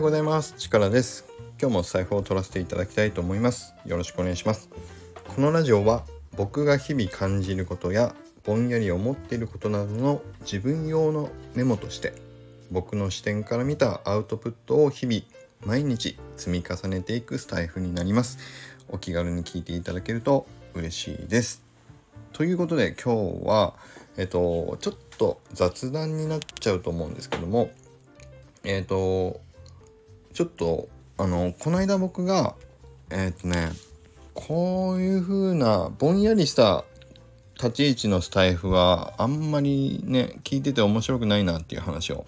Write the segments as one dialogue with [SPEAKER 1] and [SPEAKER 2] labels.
[SPEAKER 1] ようございます。力です。今日も財布を取らせていただきたいと思います。よろしくお願いします。このラジオは僕が日々感じることやぼんやり思っていることなどの自分用のメモとして僕の視点から見たアウトプットを日々毎日積み重ねていくスタイフになります。お気軽に聞いていただけると嬉しいです。ということで今日はえっとちょっと雑談になっちゃうと思うんですけどもえっ、とちょっとあのこの間僕がえっ、とねこういう風なぼんやりした立ち位置のスタイフはあんまりね聞いてて面白くないなっていう話を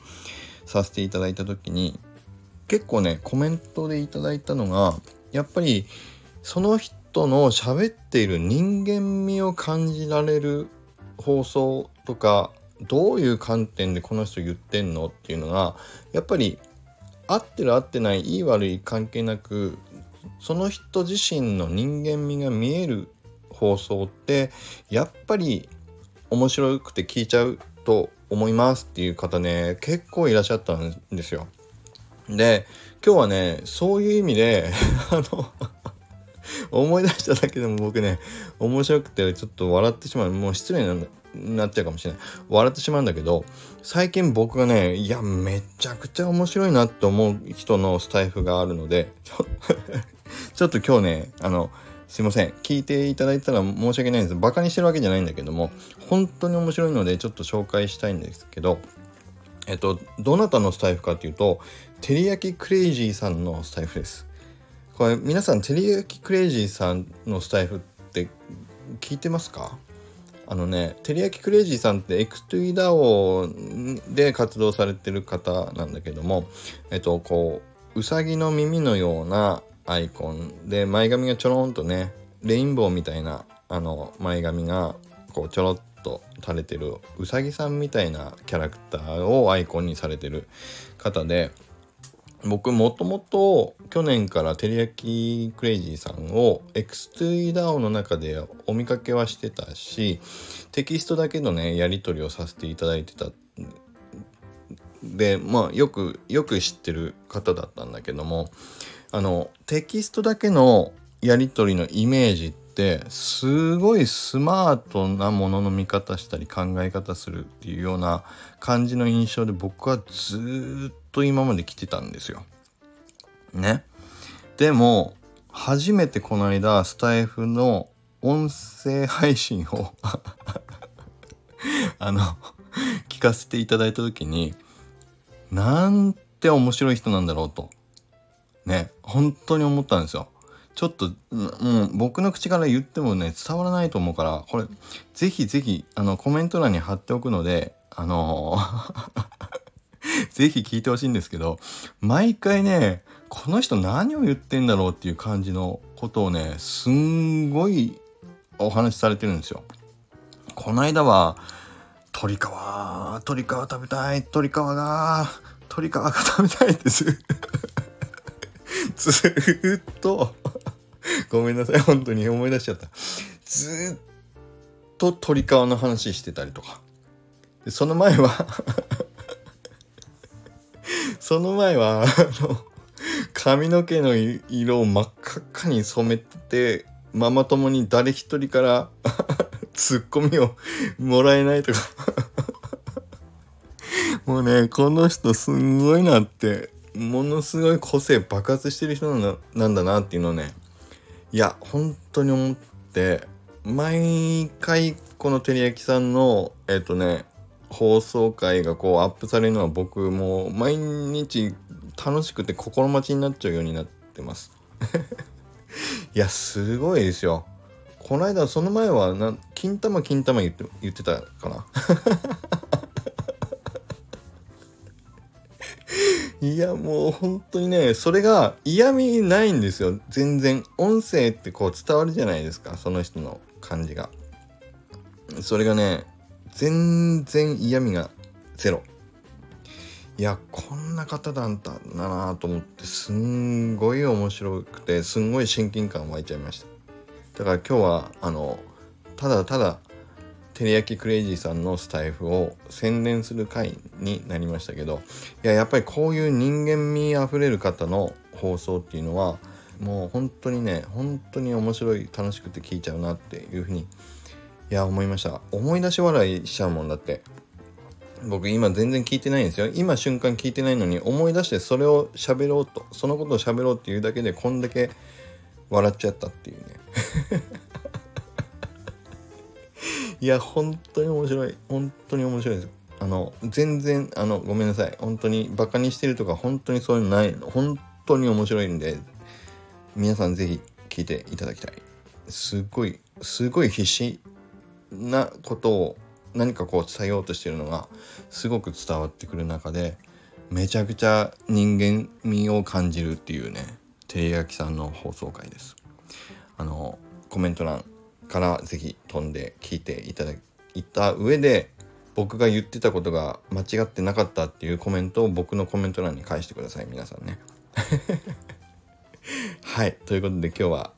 [SPEAKER 1] させていただいた時に結構ねコメントでいただいたのがやっぱりその人の喋っている人間味を感じられる放送とかどういう観点でこの人言ってんのっていうのがやっぱり合ってる合ってないいい悪い関係なくその人自身の人間味が見える放送ってやっぱり面白くて聞いちゃうと思いますっていう方ね結構いらっしゃったんですよ。で今日はねそういう意味で あの思い出しただけでも僕ね面白くてちょっと笑ってしまう。もう失礼なんだなっちゃうかもしれない。笑ってしまうんだけど最近僕がねいやめちゃくちゃ面白いなって思う人のスタイフがあるので ちょっと今日ねあのすいません。聞いていただいたら申し訳ないんです。バカにしてるわけじゃないんだけども本当に面白いのでちょっと紹介したいんですけどえっとどなたのスタイフかっていうとてりやきクレイジーさんのスタイフです。これ皆さんてりやきクレイジーさんのスタイフって聞いてますか？あのね、てりやきクレイジーさんって X2EDAO で活動されてる方なんだけども、えっと、こう、うさぎの耳のようなアイコンで、前髪がちょろんとね、レインボーみたいな、あの、前髪が、こう、ちょろっと垂れてる、うさぎさんみたいなキャラクターをアイコンにされてる方で、僕もともと去年からてりやきクレイジーさんを X2EDAO の中でお見かけはしてたしテキストだけのねやり取りをさせていただいてた。でまあよくよく知ってる方だったんだけどもあのテキストだけのやり取りのイメージってすごいスマートなものの見方したり考え方するっていうような感じの印象で僕はずっと今まで来てたんですよ。ね。でも初めてこの間スタイフの音声配信を あの聞かせていただいた時になんて面白い人なんだろうとね本当に思ったんですよ。ちょっと、もう僕の口から言ってもね、伝わらないと思うから、これ、ぜひぜひ、あの、コメント欄に貼っておくので、あの ぜひ聞いてほしいんですけど、毎回ね、この人何を言ってんだろうっていう感じのことをね、すんごいお話しされてるんですよ。この間は、鶏皮、鶏皮食べたい、鶏皮が、鶏皮が食べたいですず っとごめんなさい。本当に思い出しちゃった。ずっと鳥皮の話してたりとか。でその前は その前はあの髪の毛の色を真っ赤っかに染めてママ友に誰一人から ツッコミをもらえないとか。もうねこの人すんごいなってものすごい個性爆発してる人なんだなっていうのをねいや本当に思って毎回このてりやきさんのえっ、ー、とね放送回がこうアップされるのは僕もう毎日楽しくて心待ちになっちゃうようになってます。いやすごいですよ。この間その前はな金玉金玉言って言ってたかな。いやもう本当にねそれが嫌味ないんですよ。全然。音声ってこう伝わるじゃないですか。その人の感じが。それがね全然嫌味がゼロ。いやこんな方だったんだなと思ってすんごい面白くてすんごい親近感湧いちゃいました。だから今日はあのただただテレヤキクレイジーさんのスタイフを宣伝する回になりましたけどいややっぱりこういう人間味あふれる方の放送っていうのはもう本当にね本当に面白い楽しくて聞いちゃうなっていうふうにいや思いました。思い出し笑いしちゃうもんだって。僕今全然聞いてないんですよ。今瞬間聞いてないのに思い出してそれを喋ろうとそのことを喋ろうっていうだけでこんだけ笑っちゃったっていうね。いや本当に面白い。本当に面白いですあの全然あのごめんなさい。本当にバカにしてるとか本当にそういうのないの。本当に面白いんで皆さん是非聞いていただきたい。すっごいすごい必死なことを何かこう伝えようとしてるのがすごく伝わってくる中でめちゃくちゃ人間味を感じるっていうね照り焼きさんの放送回です。あのコメント欄から是非飛んで聞いていただいた上で僕が言ってたことが間違ってなかったっていうコメントを僕のコメント欄に返してください皆さんね。はい。ということで今日は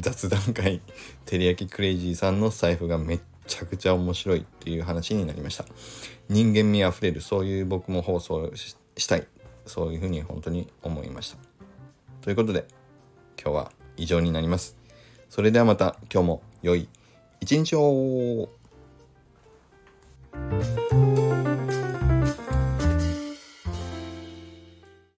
[SPEAKER 1] 雑談会照り焼きクレイジーさんの財布がめっちゃくちゃ面白いっていう話になりました。人間味あふれるそういう僕も放送したい。そういうふうに本当に思いました。ということで今日は以上になります。それではまた今日も。良い一日を。